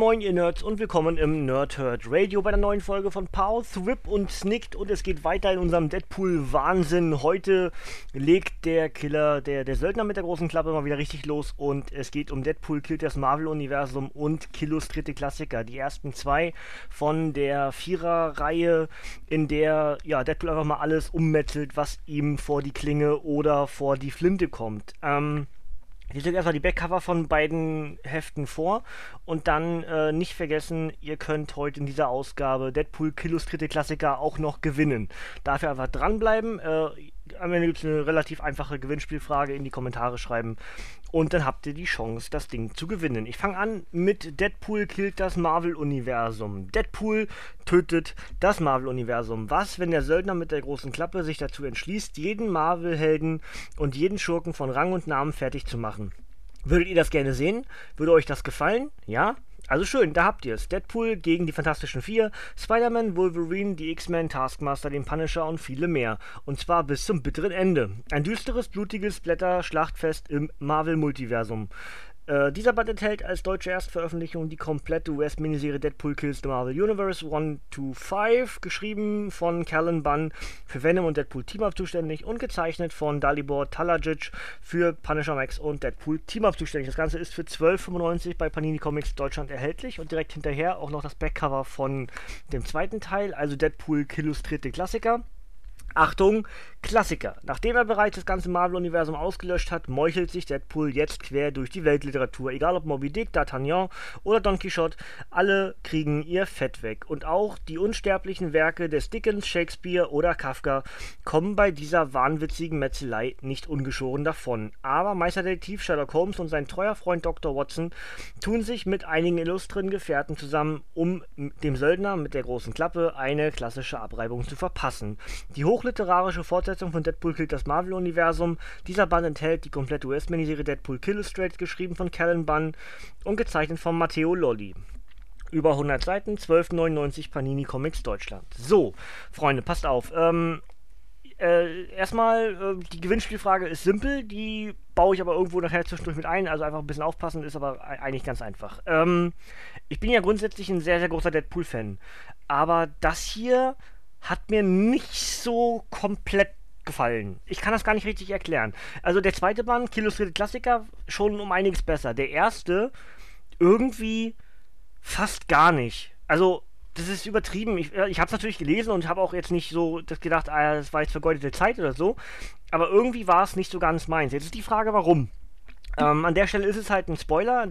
Moin ihr Nerds und willkommen im Nerd Herd Radio bei der neuen Folge von Pow, Thrip und Snicked und es geht weiter in unserem Deadpool-Wahnsinn. Heute legt der Killer, der, der Söldner mit der großen Klappe mal wieder richtig los und es geht um Deadpool killt das Marvel-Universum und Killos dritte Klassiker. Die ersten zwei von der Vierer-Reihe, in der ja, Deadpool einfach mal alles ummetzelt, was ihm vor die Klinge oder vor die Flinte kommt. Ähm, ich lege erstmal die Backcover von beiden Heften vor und dann äh, nicht vergessen, ihr könnt heute in dieser Ausgabe Deadpool illustrierte Klassiker auch noch gewinnen. Dafür einfach dranbleiben. Äh, am Ende gibt es eine relativ einfache Gewinnspielfrage in die Kommentare schreiben und dann habt ihr die Chance, das Ding zu gewinnen. Ich fange an mit Deadpool killt das Marvel-Universum. Deadpool tötet das Marvel-Universum. Was, wenn der Söldner mit der großen Klappe sich dazu entschließt, jeden Marvel-Helden und jeden Schurken von Rang und Namen fertig zu machen? Würdet ihr das gerne sehen? Würde euch das gefallen? Ja? Also schön, da habt ihr es. Deadpool gegen die Fantastischen Vier, Spider-Man, Wolverine, die X-Men, Taskmaster, den Punisher und viele mehr. Und zwar bis zum bitteren Ende. Ein düsteres, blutiges Blätter-Schlachtfest im Marvel-Multiversum. Äh, dieser Band enthält als deutsche Erstveröffentlichung die komplette US-Miniserie Deadpool Kills the Marvel Universe 1 to 5, geschrieben von Callan Bunn für Venom und Deadpool Team Up zuständig und gezeichnet von Dalibor Talajic für Punisher Max und Deadpool Team Up zuständig. Das Ganze ist für 12,95 bei Panini Comics Deutschland erhältlich und direkt hinterher auch noch das Backcover von dem zweiten Teil, also Deadpool Illustrierte Klassiker. Achtung, Klassiker. Nachdem er bereits das ganze Marvel-Universum ausgelöscht hat, meuchelt sich Deadpool jetzt quer durch die Weltliteratur. Egal ob Moby Dick, D'Artagnan oder Don Quixote, alle kriegen ihr Fett weg. Und auch die unsterblichen Werke des Dickens, Shakespeare oder Kafka kommen bei dieser wahnwitzigen Metzelei nicht ungeschoren davon. Aber Meisterdetektiv Sherlock Holmes und sein treuer Freund Dr. Watson tun sich mit einigen illustren Gefährten zusammen, um dem Söldner mit der großen Klappe eine klassische Abreibung zu verpassen. Die hochliterarische Fortsetzung von Deadpool killt das Marvel-Universum. Dieser Band enthält die komplette US-Miniserie Deadpool Killustrate, geschrieben von Callan Bunn und gezeichnet von Matteo Lolli. Über 100 Seiten, 12,99 Panini Comics Deutschland. So, Freunde, passt auf. Ähm, äh, erstmal, äh, die Gewinnspielfrage ist simpel, die baue ich aber irgendwo nachher zwischendurch mit ein, also einfach ein bisschen aufpassen, ist aber eigentlich ganz einfach. Ähm, ich bin ja grundsätzlich ein sehr, sehr großer Deadpool-Fan, aber das hier hat mir nicht so komplett gefallen. Ich kann das gar nicht richtig erklären. Also der zweite Band, Illustrierte Klassiker, schon um einiges besser. Der erste irgendwie fast gar nicht. Also das ist übertrieben. Ich, ich habe es natürlich gelesen und habe auch jetzt nicht so das gedacht, ah, das war jetzt vergeudete Zeit oder so. Aber irgendwie war es nicht so ganz meins. Jetzt ist die Frage, warum. Ähm, an der Stelle ist es halt ein Spoiler.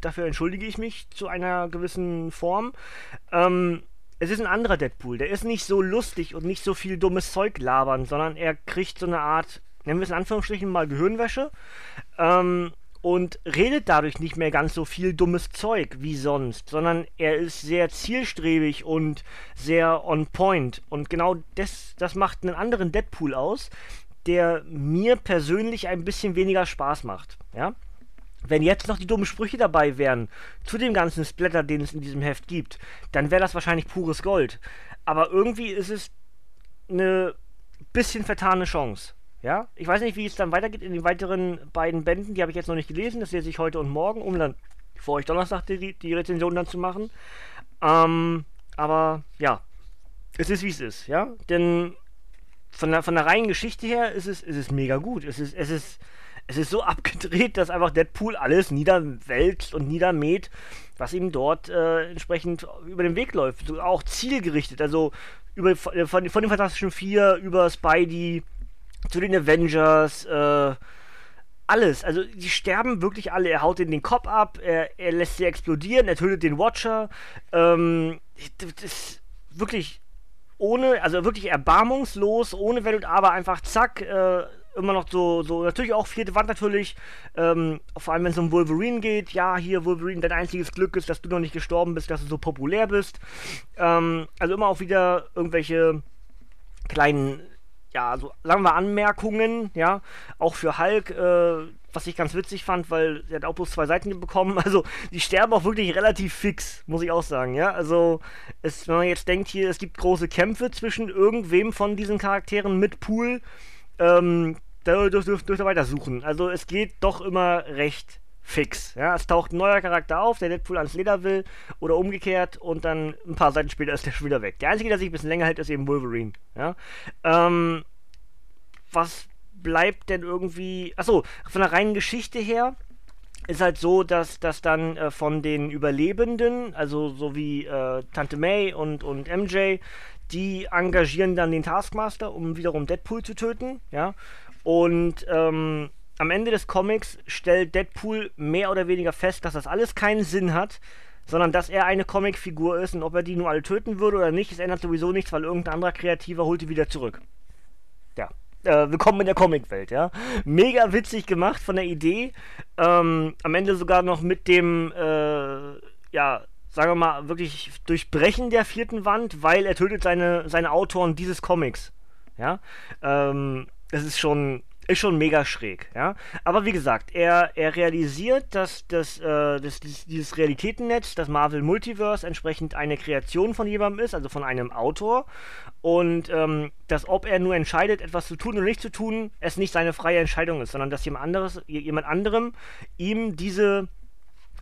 Dafür entschuldige ich mich zu einer gewissen Form. Ähm, es ist ein anderer Deadpool. Der ist nicht so lustig und nicht so viel dummes Zeug labern, sondern er kriegt so eine Art, nennen wir es in Anführungsstrichen mal Gehirnwäsche. Ähm, und redet dadurch nicht mehr ganz so viel dummes Zeug wie sonst, sondern er ist sehr zielstrebig und sehr on point. Und genau das, das macht einen anderen Deadpool aus, der mir persönlich ein bisschen weniger Spaß macht. Ja? Wenn jetzt noch die dummen Sprüche dabei wären, zu dem ganzen Splatter, den es in diesem Heft gibt, dann wäre das wahrscheinlich pures Gold. Aber irgendwie ist es eine bisschen vertane Chance. Ja, ich weiß nicht, wie es dann weitergeht in den weiteren beiden Bänden. Die habe ich jetzt noch nicht gelesen. Das lese ich heute und morgen, um dann vor euch Donnerstag die, die Rezension dann zu machen. Ähm, aber ja, es ist wie es ist, ja. Denn von der, von der reinen Geschichte her ist es, ist es mega gut. Es ist, es ist es ist so abgedreht, dass einfach Deadpool alles niederwälzt und niedermäht, was ihm dort äh, entsprechend über den Weg läuft. So, auch zielgerichtet, also über, von, von den Fantastischen Vier über Spidey zu den Avengers, äh, alles. Also die sterben wirklich alle. Er haut in den Kopf ab, er, er lässt sie explodieren, er tötet den Watcher. Ähm, das ist wirklich ohne, also wirklich erbarmungslos, ohne Wenn und Aber, einfach zack, äh, immer noch so, so natürlich auch vierte Wand natürlich, ähm, vor allem wenn es um Wolverine geht, ja, hier Wolverine, dein einziges Glück ist, dass du noch nicht gestorben bist, dass du so populär bist. Ähm, also immer auch wieder irgendwelche kleinen, ja, so sagen wir Anmerkungen, ja, auch für Hulk, äh, was ich ganz witzig fand, weil er hat auch bloß zwei Seiten bekommen. Also die sterben auch wirklich relativ fix, muss ich auch sagen, ja. Also es, wenn man jetzt denkt hier, es gibt große Kämpfe zwischen irgendwem von diesen Charakteren mit Pool, ähm, da dürft ihr dürft weiter suchen. Also es geht doch immer recht fix. Ja, es taucht ein neuer Charakter auf, der Deadpool ans Leder will oder umgekehrt und dann ein paar Seiten später ist der schon wieder weg. Der einzige, der sich ein bisschen länger hält, ist eben Wolverine. Ja, ähm, was bleibt denn irgendwie. Achso, von der reinen Geschichte her ist halt so, dass das dann äh, von den Überlebenden, also so wie äh, Tante May und, und MJ, die engagieren dann den Taskmaster, um wiederum Deadpool zu töten, ja. Und ähm, am Ende des Comics stellt Deadpool mehr oder weniger fest, dass das alles keinen Sinn hat, sondern dass er eine Comicfigur ist und ob er die nur alle töten würde oder nicht, es ändert sowieso nichts, weil irgendein anderer Kreativer holt die wieder zurück. Ja. Äh, willkommen in der Comicwelt, ja. Mega witzig gemacht von der Idee. Ähm, am Ende sogar noch mit dem, äh, ja, sagen wir mal, wirklich Durchbrechen der vierten Wand, weil er tötet seine, seine Autoren dieses Comics. Ja. Ähm, das ist schon ist schon mega schräg, ja. Aber wie gesagt, er, er realisiert, dass, das, äh, dass dieses Realitätennetz, das Marvel Multiverse, entsprechend eine Kreation von jemandem ist, also von einem Autor. Und ähm, dass ob er nur entscheidet, etwas zu tun oder nicht zu tun, es nicht seine freie Entscheidung ist, sondern dass jemand anderes, jemand anderem ihm diese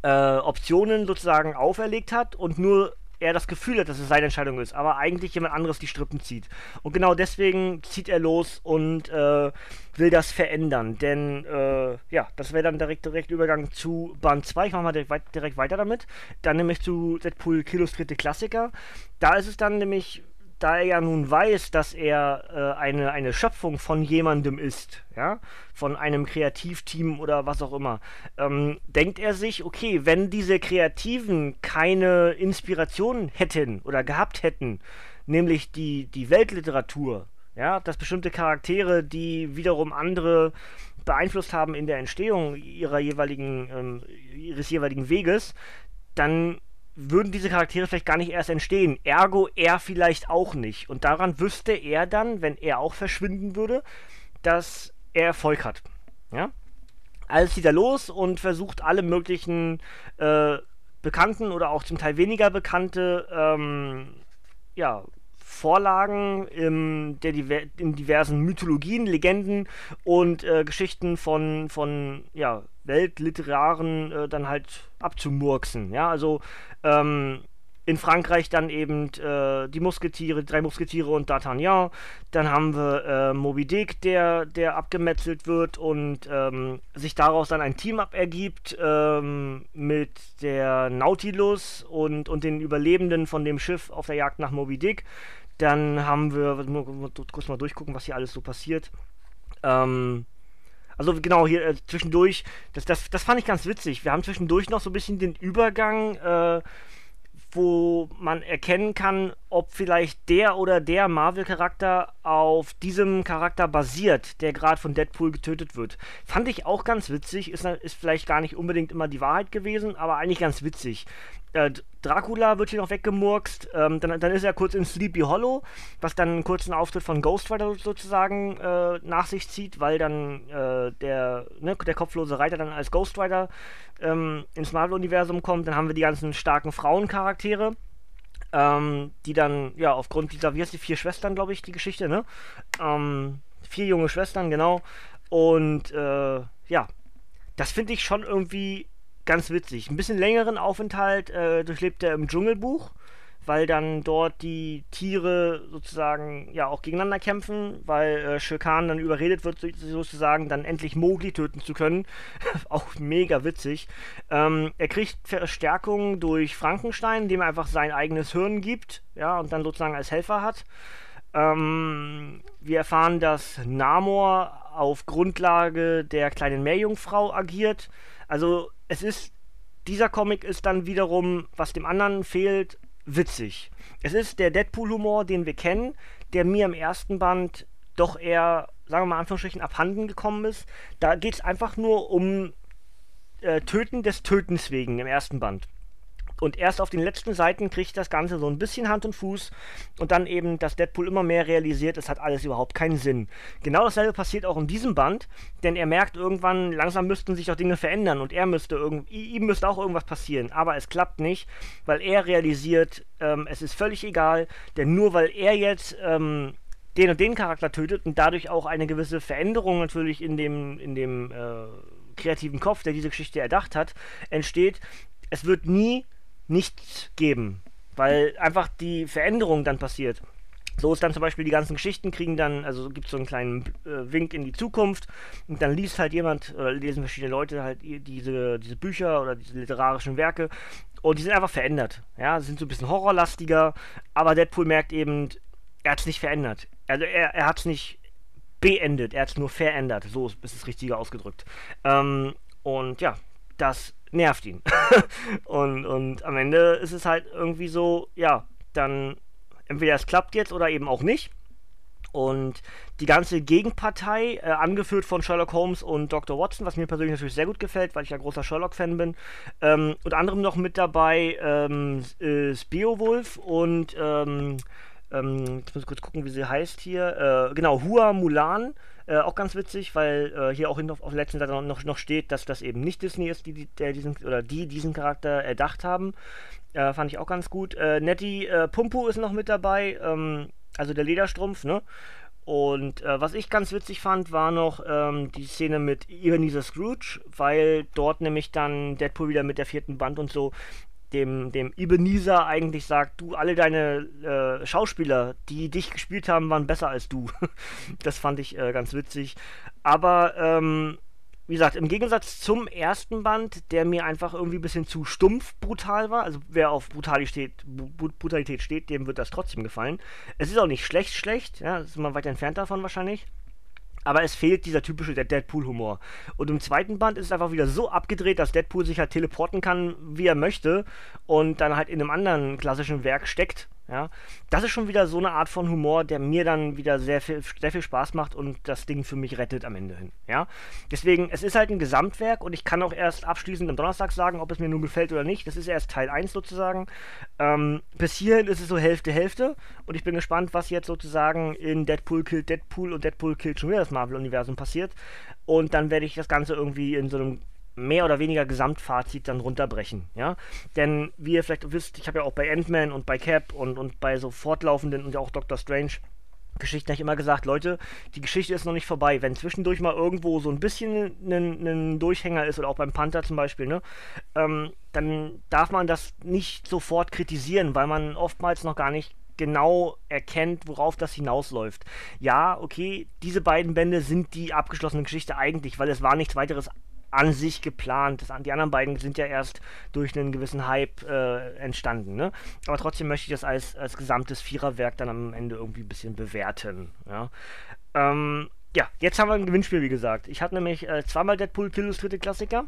äh, Optionen sozusagen auferlegt hat und nur er das Gefühl hat, dass es seine Entscheidung ist, aber eigentlich jemand anderes die Strippen zieht. Und genau deswegen zieht er los und äh, will das verändern. Denn, äh, ja, das wäre dann direkt, direkt Übergang zu Band 2. Ich mache mal direkt, direkt weiter damit. Dann nämlich zu Deadpool Illustrierte Klassiker. Da ist es dann nämlich da er ja nun weiß, dass er äh, eine, eine Schöpfung von jemandem ist, ja, von einem Kreativteam oder was auch immer, ähm, denkt er sich, okay, wenn diese Kreativen keine Inspiration hätten oder gehabt hätten, nämlich die, die Weltliteratur, ja, dass bestimmte Charaktere, die wiederum andere beeinflusst haben in der Entstehung ihrer jeweiligen, ähm, ihres jeweiligen Weges, dann würden diese Charaktere vielleicht gar nicht erst entstehen. Ergo er vielleicht auch nicht. Und daran wüsste er dann, wenn er auch verschwinden würde, dass er Erfolg hat. Ja? Also zieht er los und versucht alle möglichen äh, bekannten oder auch zum Teil weniger bekannte ähm, ja, Vorlagen im, der, in diversen Mythologien, Legenden und äh, Geschichten von, von ja, Weltliteraren äh, dann halt abzumurksen. Ja, also ähm, in Frankreich dann eben äh, die Musketiere, drei Musketiere und D'Artagnan. Dann haben wir äh, Moby Dick, der, der abgemetzelt wird und ähm, sich daraus dann ein Team up ergibt ähm, mit der Nautilus und, und den Überlebenden von dem Schiff auf der Jagd nach Moby Dick. Dann haben wir, kurz mal durchgucken, was hier alles so passiert. Ähm, also genau, hier äh, zwischendurch, das, das, das fand ich ganz witzig. Wir haben zwischendurch noch so ein bisschen den Übergang, äh, wo man erkennen kann, ob vielleicht der oder der Marvel-Charakter auf diesem Charakter basiert, der gerade von Deadpool getötet wird. Fand ich auch ganz witzig, ist, ist vielleicht gar nicht unbedingt immer die Wahrheit gewesen, aber eigentlich ganz witzig äh, Dracula wird hier noch weggemurkst. Ähm, dann, dann ist er kurz in Sleepy Hollow, was dann einen kurzen Auftritt von Ghost Rider sozusagen äh, nach sich zieht, weil dann äh, der, ne, der kopflose Reiter dann als Ghost Rider ähm, ins Marvel-Universum kommt. Dann haben wir die ganzen starken Frauencharaktere. Ähm, die dann, ja, aufgrund dieser, wie heißt die, vier Schwestern, glaube ich, die Geschichte, ne? Ähm, vier junge Schwestern, genau. Und, äh, ja, das finde ich schon irgendwie ganz witzig. Ein bisschen längeren Aufenthalt äh, durchlebt er im Dschungelbuch, weil dann dort die Tiere sozusagen ja auch gegeneinander kämpfen, weil äh, Shirkan dann überredet wird, sozusagen dann endlich Mowgli töten zu können. auch mega witzig. Ähm, er kriegt Verstärkung durch Frankenstein, dem er einfach sein eigenes Hirn gibt, ja, und dann sozusagen als Helfer hat. Ähm, wir erfahren, dass Namor auf Grundlage der kleinen Meerjungfrau agiert. Also es ist, dieser Comic ist dann wiederum, was dem anderen fehlt, witzig. Es ist der Deadpool-Humor, den wir kennen, der mir im ersten Band doch eher, sagen wir mal, Anführungsstrichen abhanden gekommen ist. Da geht es einfach nur um äh, Töten des Tötens wegen im ersten Band. Und erst auf den letzten Seiten kriegt das Ganze so ein bisschen Hand und Fuß und dann eben, dass Deadpool immer mehr realisiert, es hat alles überhaupt keinen Sinn. Genau dasselbe passiert auch in diesem Band, denn er merkt irgendwann, langsam müssten sich auch Dinge verändern und er müsste irgendwie, ihm müsste auch irgendwas passieren, aber es klappt nicht, weil er realisiert, ähm, es ist völlig egal, denn nur weil er jetzt ähm, den und den Charakter tötet und dadurch auch eine gewisse Veränderung natürlich in dem, in dem äh, kreativen Kopf, der diese Geschichte erdacht hat, entsteht, es wird nie nichts geben, weil einfach die Veränderung dann passiert. So ist dann zum Beispiel die ganzen Geschichten kriegen dann, also gibt es so einen kleinen äh, Wink in die Zukunft und dann liest halt jemand oder lesen verschiedene Leute halt diese, diese Bücher oder diese literarischen Werke und die sind einfach verändert. Ja, sind so ein bisschen horrorlastiger, aber Deadpool merkt eben, er hat es nicht verändert. Also er, er hat es nicht beendet, er hat es nur verändert. So ist es richtiger ausgedrückt. Ähm, und ja, das nervt ihn. und, und am Ende ist es halt irgendwie so, ja, dann entweder es klappt jetzt oder eben auch nicht. Und die ganze Gegenpartei, äh, angeführt von Sherlock Holmes und Dr. Watson, was mir persönlich natürlich sehr gut gefällt, weil ich ja großer Sherlock-Fan bin. Ähm, unter anderem noch mit dabei ähm, ist Beowulf und ähm, ähm, jetzt muss ich kurz gucken, wie sie heißt hier. Äh, genau, Hua Mulan. Äh, auch ganz witzig, weil äh, hier auch auf, auf der letzten Seite noch, noch steht, dass das eben nicht Disney ist, die, die der diesen, oder die diesen Charakter erdacht haben. Äh, fand ich auch ganz gut. Äh, Nettie äh, Pumpu ist noch mit dabei, ähm, also der Lederstrumpf, ne? Und äh, was ich ganz witzig fand, war noch ähm, die Szene mit Ebenezer Scrooge, weil dort nämlich dann Deadpool wieder mit der vierten Band und so dem, dem Ebenezer eigentlich sagt, du, alle deine äh, Schauspieler, die dich gespielt haben, waren besser als du. das fand ich äh, ganz witzig. Aber, ähm, wie gesagt, im Gegensatz zum ersten Band, der mir einfach irgendwie ein bisschen zu stumpf brutal war, also wer auf Brutalität, Brutalität steht, dem wird das trotzdem gefallen. Es ist auch nicht schlecht, schlecht, ja, ist man weit entfernt davon wahrscheinlich. Aber es fehlt dieser typische Deadpool-Humor. Und im zweiten Band ist es einfach wieder so abgedreht, dass Deadpool sich halt teleporten kann, wie er möchte, und dann halt in einem anderen klassischen Werk steckt. Ja, das ist schon wieder so eine Art von Humor, der mir dann wieder sehr viel, sehr viel Spaß macht und das Ding für mich rettet am Ende hin. Ja, deswegen, es ist halt ein Gesamtwerk und ich kann auch erst abschließend am Donnerstag sagen, ob es mir nun gefällt oder nicht. Das ist erst Teil 1 sozusagen. Ähm, bis hierhin ist es so Hälfte, Hälfte und ich bin gespannt, was jetzt sozusagen in Deadpool killt Deadpool und Deadpool killt schon wieder das Marvel-Universum passiert. Und dann werde ich das Ganze irgendwie in so einem mehr oder weniger Gesamtfazit dann runterbrechen, ja. Denn wie ihr vielleicht wisst, ich habe ja auch bei Ant-Man und bei Cap und, und bei so fortlaufenden und auch Doctor Strange Geschichten habe ich immer gesagt, Leute, die Geschichte ist noch nicht vorbei. Wenn zwischendurch mal irgendwo so ein bisschen ein Durchhänger ist oder auch beim Panther zum Beispiel, ne, ähm, dann darf man das nicht sofort kritisieren, weil man oftmals noch gar nicht genau erkennt, worauf das hinausläuft. Ja, okay, diese beiden Bände sind die abgeschlossene Geschichte eigentlich, weil es war nichts weiteres an sich geplant. Das, die anderen beiden sind ja erst durch einen gewissen Hype äh, entstanden. Ne? Aber trotzdem möchte ich das als, als gesamtes Viererwerk dann am Ende irgendwie ein bisschen bewerten. Ja? Ähm, ja, jetzt haben wir ein Gewinnspiel, wie gesagt. Ich hatte nämlich äh, zweimal Deadpool Illustrierte Klassiker.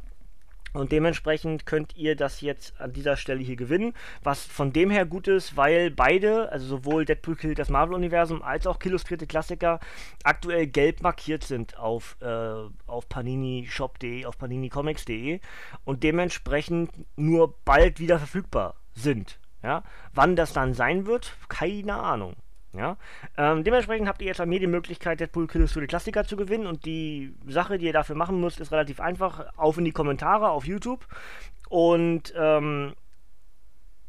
Und dementsprechend könnt ihr das jetzt an dieser Stelle hier gewinnen. Was von dem her gut ist, weil beide, also sowohl Deadpool killt das Marvel-Universum als auch Illustrierte Klassiker, aktuell gelb markiert sind auf, äh, auf paninishop.de, auf paninicomics.de und dementsprechend nur bald wieder verfügbar sind. Ja? Wann das dann sein wird, keine Ahnung. Ja? Ähm, dementsprechend habt ihr jetzt bei mir die Möglichkeit, Deadpool Killer Studio Klassiker zu gewinnen und die Sache, die ihr dafür machen müsst, ist relativ einfach. Auf in die Kommentare auf YouTube und ähm,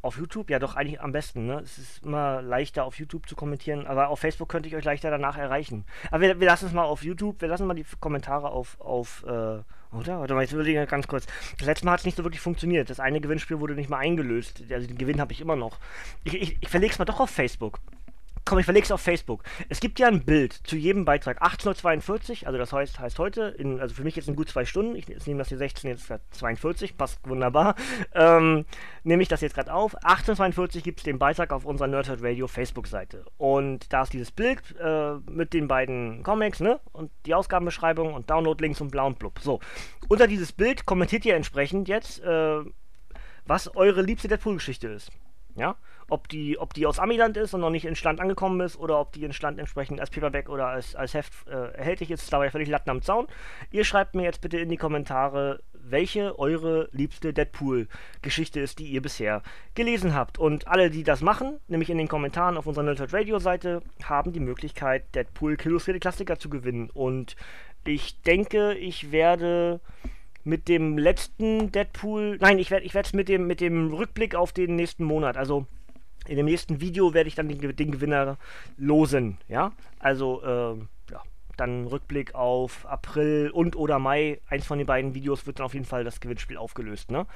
auf YouTube, ja doch eigentlich am besten, ne? Es ist immer leichter auf YouTube zu kommentieren, aber auf Facebook könnte ich euch leichter danach erreichen. Aber wir, wir lassen es mal auf YouTube, wir lassen mal die Kommentare auf, auf, äh, oder? Warte mal, jetzt will ich ganz kurz. Das letzte Mal hat es nicht so wirklich funktioniert. Das eine Gewinnspiel wurde nicht mal eingelöst. Also den Gewinn habe ich immer noch. Ich, ich, ich verlege es mal doch auf Facebook. Komm, ich verlege es auf Facebook. Es gibt ja ein Bild zu jedem Beitrag. 18.42 also das heißt, heißt heute, in, also für mich jetzt in gut zwei Stunden, ich nehme das hier 16, jetzt 42, passt wunderbar, ähm, nehme ich das jetzt gerade auf. 18.42 gibt es den Beitrag auf unserer Nerdhead Radio Facebook-Seite. Und da ist dieses Bild äh, mit den beiden Comics, ne? Und die Ausgabenbeschreibung und Download-Links und blau und blub. So, unter dieses Bild kommentiert ihr entsprechend jetzt, äh, was eure liebste Deadpool-Geschichte ist. Ja? Ob die, ob die aus Amiland ist und noch nicht in Stand angekommen ist oder ob die in Stand entsprechend als Paperback oder als, als Heft äh, erhältlich ist, ist dabei völlig Latten am Zaun. Ihr schreibt mir jetzt bitte in die Kommentare, welche eure liebste Deadpool-Geschichte ist, die ihr bisher gelesen habt. Und alle, die das machen, nämlich in den Kommentaren auf unserer Nerdhurt Radio-Seite, haben die Möglichkeit, Deadpool Illustrierte Klassiker zu gewinnen. Und ich denke, ich werde mit dem letzten Deadpool, nein, ich werde ich es mit dem, mit dem Rückblick auf den nächsten Monat, also in dem nächsten Video werde ich dann den, den Gewinner losen, ja. Also, äh, ja, dann Rückblick auf April und oder Mai. Eins von den beiden Videos wird dann auf jeden Fall das Gewinnspiel aufgelöst, ne?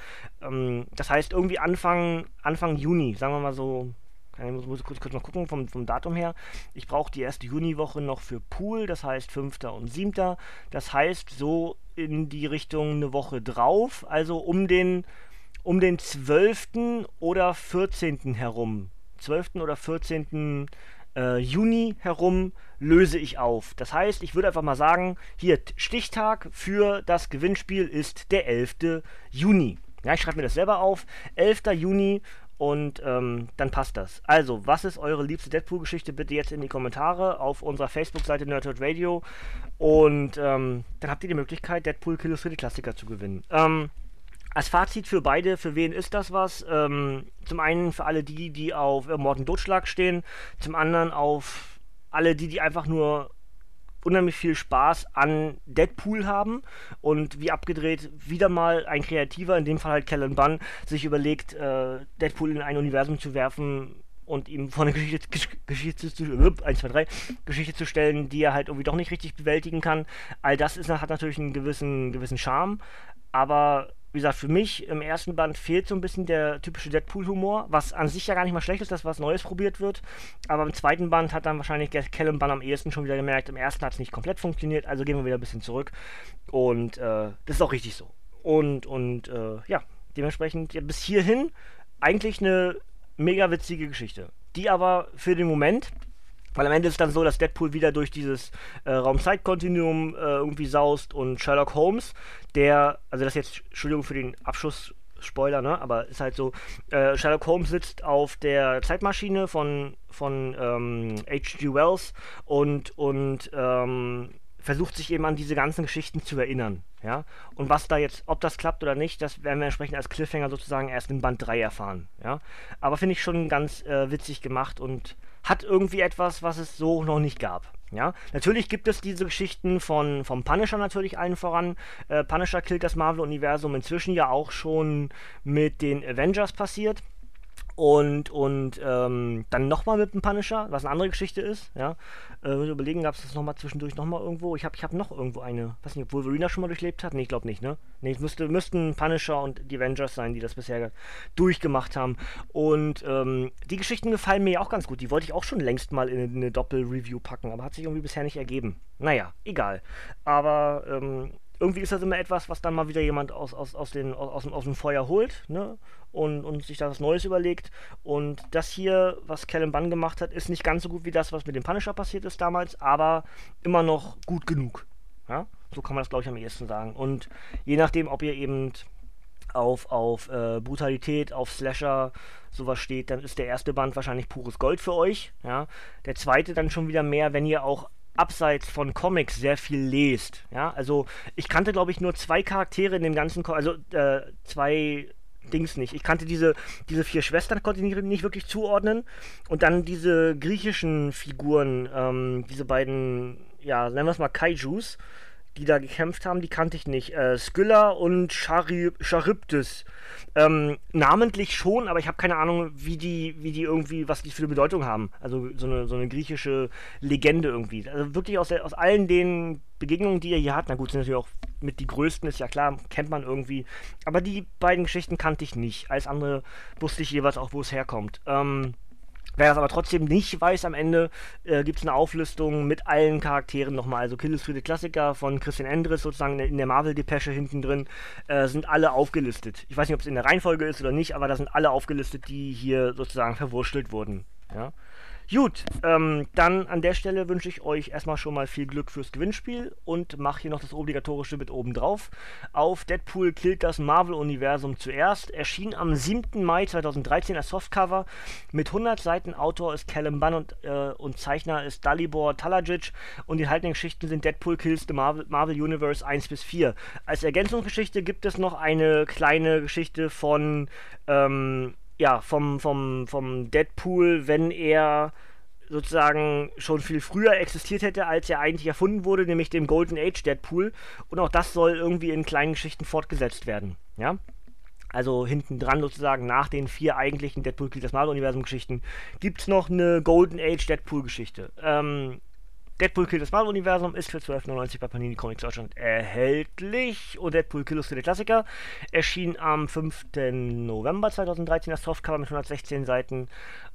Ähm, das heißt, irgendwie Anfang, Anfang Juni, sagen wir mal so, ich muss, muss kurz, kurz mal gucken vom, vom Datum her. Ich brauche die erste Juniwoche noch für Pool, das heißt 5. und 7. Das heißt so in die Richtung eine Woche drauf, also um den um den 12. oder 14. herum. 12. oder 14. Äh, Juni herum löse ich auf. Das heißt, ich würde einfach mal sagen, hier Stichtag für das Gewinnspiel ist der 11. Juni. Ja, ich schreibe mir das selber auf. 11. Juni und ähm, dann passt das. Also, was ist eure liebste Deadpool-Geschichte? Bitte jetzt in die Kommentare auf unserer Facebook-Seite Nerdhurt Radio. Und ähm, dann habt ihr die Möglichkeit, Deadpool Killers für die Klassiker zu gewinnen. Ähm, als Fazit für beide, für wen ist das was? Ähm, zum einen für alle die, die auf äh, Morden Totschlag stehen, zum anderen auf alle die, die einfach nur unheimlich viel Spaß an Deadpool haben und wie abgedreht wieder mal ein Kreativer, in dem Fall halt Kellen Bunn, sich überlegt, äh, Deadpool in ein Universum zu werfen und ihm vor eine Geschichte, Geschichte zu, 1, 2, 3, Geschichte zu stellen, die er halt irgendwie doch nicht richtig bewältigen kann. All das ist, hat natürlich einen gewissen, gewissen Charme, aber wie gesagt, für mich im ersten Band fehlt so ein bisschen der typische Deadpool-Humor, was an sich ja gar nicht mal schlecht ist, dass was Neues probiert wird. Aber im zweiten Band hat dann wahrscheinlich Callum Bunn am ehesten schon wieder gemerkt, im ersten hat es nicht komplett funktioniert, also gehen wir wieder ein bisschen zurück. Und äh, das ist auch richtig so. Und, und äh, ja, dementsprechend ja, bis hierhin eigentlich eine mega witzige Geschichte, die aber für den Moment weil am Ende ist es dann so, dass Deadpool wieder durch dieses äh, Raum-Zeit-Kontinuum äh, irgendwie saust und Sherlock Holmes, der, also das jetzt, Entschuldigung für den Abschuss, Spoiler, ne? Aber ist halt so, äh, Sherlock Holmes sitzt auf der Zeitmaschine von, von ähm, H.G. Wells und, und ähm, versucht sich eben an diese ganzen Geschichten zu erinnern. Ja? Und was da jetzt, ob das klappt oder nicht, das werden wir entsprechend als Cliffhanger sozusagen erst in Band 3 erfahren. Ja? Aber finde ich schon ganz äh, witzig gemacht und hat irgendwie etwas, was es so noch nicht gab. Ja, natürlich gibt es diese Geschichten von vom Punisher natürlich allen voran. Äh, Punisher killt das Marvel-Universum inzwischen ja auch schon mit den Avengers passiert und, und ähm, dann nochmal mit dem Punisher, was eine andere Geschichte ist, ja. Äh, muss überlegen, gab es das nochmal zwischendurch nochmal irgendwo? Ich habe ich hab noch irgendwo eine, weiß nicht, ob Wolverine schon mal durchlebt hat? Nee, ich glaube nicht, ne? Nee, es müsste, müssten Punisher und die Avengers sein, die das bisher durchgemacht haben. Und ähm, die Geschichten gefallen mir ja auch ganz gut. Die wollte ich auch schon längst mal in eine Doppel-Review packen, aber hat sich irgendwie bisher nicht ergeben. Naja, egal. Aber ähm, irgendwie ist das immer etwas, was dann mal wieder jemand aus, aus, aus, den, aus, aus dem Feuer holt, ne? Und, und sich da was Neues überlegt. Und das hier, was Kellen Bunn gemacht hat, ist nicht ganz so gut wie das, was mit dem Punisher passiert ist damals, aber immer noch gut genug. Ja? So kann man das, glaube ich, am ehesten sagen. Und je nachdem, ob ihr eben auf, auf äh, Brutalität, auf Slasher, sowas steht, dann ist der erste Band wahrscheinlich pures Gold für euch. Ja? Der zweite dann schon wieder mehr, wenn ihr auch abseits von Comics sehr viel lest. Ja, also ich kannte, glaube ich, nur zwei Charaktere in dem ganzen, Ko also äh, zwei Dings nicht. Ich kannte diese, diese vier Schwestern, konnte ich nicht, wirklich zuordnen. Und dann diese griechischen Figuren, ähm, diese beiden, ja, nennen wir es mal Kaijus, die da gekämpft haben, die kannte ich nicht. Äh, Skylla und Charybdis. Ähm, namentlich schon, aber ich habe keine Ahnung, wie die, wie die irgendwie, was die für eine Bedeutung haben. Also so eine, so eine griechische Legende irgendwie. Also wirklich aus, der, aus allen den Begegnungen, die ihr hier habt, na gut, sind natürlich auch mit die größten, ist ja klar, kennt man irgendwie. Aber die beiden Geschichten kannte ich nicht. Alles andere wusste ich jeweils auch, wo es herkommt. Ähm, Wer das aber trotzdem nicht weiß, am Ende äh, gibt es eine Auflistung mit allen Charakteren nochmal. Also Killesfriede Klassiker von Christian Endres sozusagen in der Marvel-Depesche hinten drin äh, sind alle aufgelistet. Ich weiß nicht, ob es in der Reihenfolge ist oder nicht, aber da sind alle aufgelistet, die hier sozusagen verwurstelt wurden. Ja? Gut, ähm, dann an der Stelle wünsche ich euch erstmal schon mal viel Glück fürs Gewinnspiel und mache hier noch das obligatorische mit oben drauf. Auf Deadpool killt das Marvel-Universum zuerst. Erschien am 7. Mai 2013 als Softcover. Mit 100 Seiten Autor ist Callum Bunn und, äh, und Zeichner ist Dalibor Talajic und die haltenden Geschichten sind Deadpool Kills the Marvel, Marvel Universe 1 bis 4. Als Ergänzungsgeschichte gibt es noch eine kleine Geschichte von ähm, ja, vom, vom, vom Deadpool, wenn er sozusagen schon viel früher existiert hätte, als er eigentlich erfunden wurde, nämlich dem Golden Age Deadpool. Und auch das soll irgendwie in kleinen Geschichten fortgesetzt werden. Ja? Also hinten dran sozusagen nach den vier eigentlichen Deadpool das Marvel-Universum-Geschichten gibt es noch eine Golden Age Deadpool-Geschichte. Ähm, Deadpool Kill das Marvel-Universum ist für 12,99 bei Panini Comics Deutschland erhältlich. Und Deadpool Kill der Klassiker erschien am 5. November 2013 das Softcover mit 116 Seiten.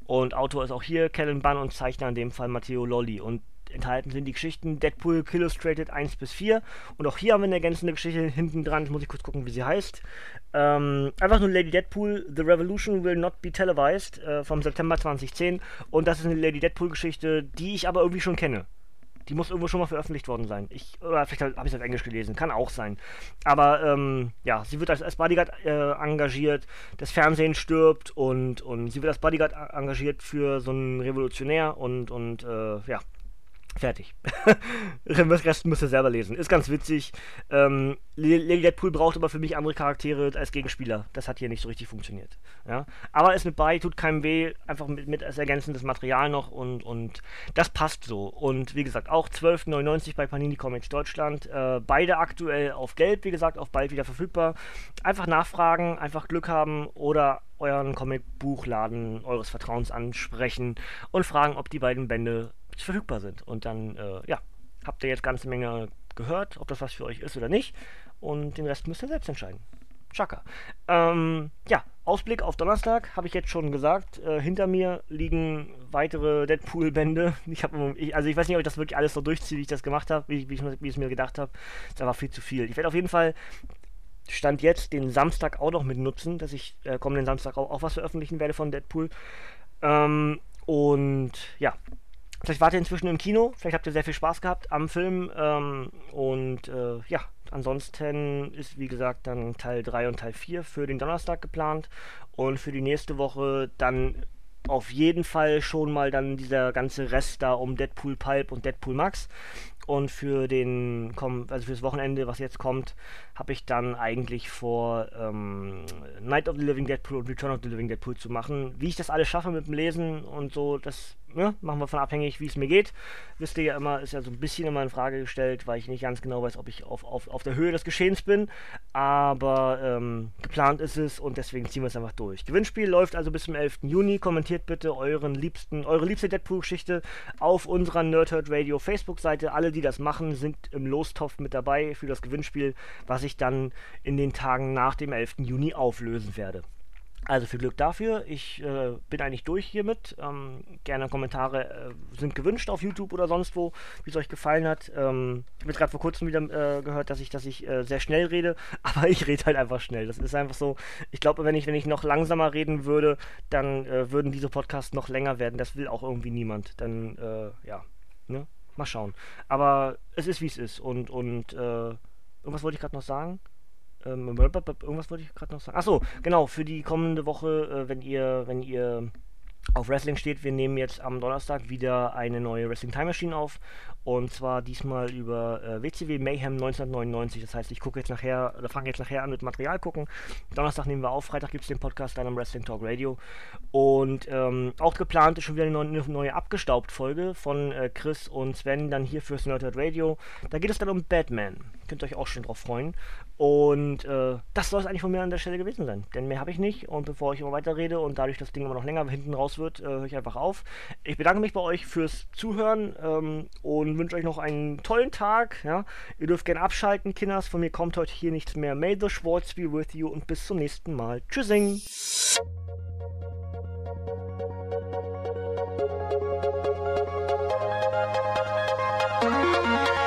Und Autor ist auch hier Kellen Bunn und Zeichner in dem Fall Matteo Lolli. Und enthalten sind die Geschichten Deadpool Illustrated 1 bis 4. Und auch hier haben wir eine ergänzende Geschichte hinten dran. Jetzt muss ich kurz gucken, wie sie heißt. Ähm, einfach nur Lady Deadpool, The Revolution Will Not Be Televised äh, vom September 2010. Und das ist eine Lady Deadpool-Geschichte, die ich aber irgendwie schon kenne. Die muss irgendwo schon mal veröffentlicht worden sein. Ich, oder vielleicht habe ich es auf Englisch gelesen, kann auch sein. Aber ähm, ja, sie wird als, als Bodyguard äh, engagiert, das Fernsehen stirbt und, und sie wird als Bodyguard engagiert für so einen Revolutionär und, und äh, ja, Fertig. Den Rest müsst ihr selber lesen. Ist ganz witzig. Ähm, Lady Deadpool braucht aber für mich andere Charaktere als Gegenspieler. Das hat hier nicht so richtig funktioniert. Ja? Aber ist mit bei, tut keinem weh. Einfach mit, mit als ergänzendes Material noch und, und das passt so. Und wie gesagt, auch 12,99 bei Panini Comics Deutschland. Äh, beide aktuell auf Gelb, wie gesagt, auch bald wieder verfügbar. Einfach nachfragen, einfach Glück haben oder euren Comicbuchladen eures Vertrauens ansprechen und fragen, ob die beiden Bände verfügbar sind. Und dann, äh, ja, habt ihr jetzt ganze Menge gehört, ob das was für euch ist oder nicht. Und den Rest müsst ihr selbst entscheiden. Chaka. Ähm, ja, Ausblick auf Donnerstag habe ich jetzt schon gesagt. Äh, hinter mir liegen weitere Deadpool-Bände. Ich habe, also ich weiß nicht, ob ich das wirklich alles so durchziehe, wie ich das gemacht habe, wie, wie, ich es mir gedacht habe. Ist aber viel zu viel. Ich werde auf jeden Fall Stand jetzt den Samstag auch noch mit nutzen, dass ich äh, kommenden Samstag auch, auch was veröffentlichen werde von Deadpool. Ähm, und ja, Vielleicht wart ihr inzwischen im Kino, vielleicht habt ihr sehr viel Spaß gehabt am Film. Ähm, und äh, ja, ansonsten ist wie gesagt dann Teil 3 und Teil 4 für den Donnerstag geplant. Und für die nächste Woche dann auf jeden Fall schon mal dann dieser ganze Rest da um Deadpool Pulp und Deadpool Max. Und für den, also fürs Wochenende, was jetzt kommt, habe ich dann eigentlich vor, ähm, Night of the Living Deadpool und Return of the Living Deadpool zu machen. Wie ich das alles schaffe mit dem Lesen und so, das ne, machen wir von abhängig, wie es mir geht. Wisst ihr ja immer, ist ja so ein bisschen immer in Frage gestellt, weil ich nicht ganz genau weiß, ob ich auf, auf, auf der Höhe des Geschehens bin. Aber ähm, geplant ist es und deswegen ziehen wir es einfach durch. Gewinnspiel läuft also bis zum 11. Juni. Kommentiert bitte euren liebsten, eure liebste Deadpool-Geschichte auf unserer Nerdhurt Radio Facebook-Seite. Alle, die das machen, sind im Lostopf mit dabei für das Gewinnspiel, was ich dann in den Tagen nach dem 11. Juni auflösen werde. Also viel Glück dafür. Ich äh, bin eigentlich durch hiermit. Ähm, gerne Kommentare äh, sind gewünscht auf YouTube oder sonst wo, wie es euch gefallen hat. Ähm, ich habe jetzt gerade vor kurzem wieder äh, gehört, dass ich, dass ich äh, sehr schnell rede, aber ich rede halt einfach schnell. Das ist einfach so. Ich glaube, wenn ich, wenn ich noch langsamer reden würde, dann äh, würden diese Podcasts noch länger werden. Das will auch irgendwie niemand. Dann, äh, ja, ne? Mal schauen. Aber es ist wie es ist. Und, und irgendwas wollte ich gerade noch sagen. Ähm, irgendwas wollte ich gerade noch sagen. Achso, genau, für die kommende Woche, äh, wenn ihr, wenn ihr auf Wrestling steht, wir nehmen jetzt am Donnerstag wieder eine neue Wrestling Time Machine auf und zwar diesmal über äh, WCW Mayhem 1999. Das heißt, ich gucke jetzt nachher, oder fange jetzt nachher an mit Material gucken. Donnerstag nehmen wir auf, Freitag gibt es den Podcast dann am Wrestling Talk Radio. Und ähm, auch geplant ist schon wieder eine neue, neue Abgestaubt-Folge von äh, Chris und Sven, dann hier fürs Nerdhurt Radio. Da geht es dann um Batman. Könnt ihr euch auch schon drauf freuen. Und äh, das soll es eigentlich von mir an der Stelle gewesen sein. Denn mehr habe ich nicht. Und bevor ich immer weiter rede und dadurch das Ding immer noch länger hinten raus wird, äh, höre ich einfach auf. Ich bedanke mich bei euch fürs Zuhören ähm, und wünsche euch noch einen tollen Tag. Ja? Ihr dürft gerne abschalten, Kinders. Von mir kommt heute hier nichts mehr. May the Schwartz be with you und bis zum nächsten Mal. Tschüssing! Thank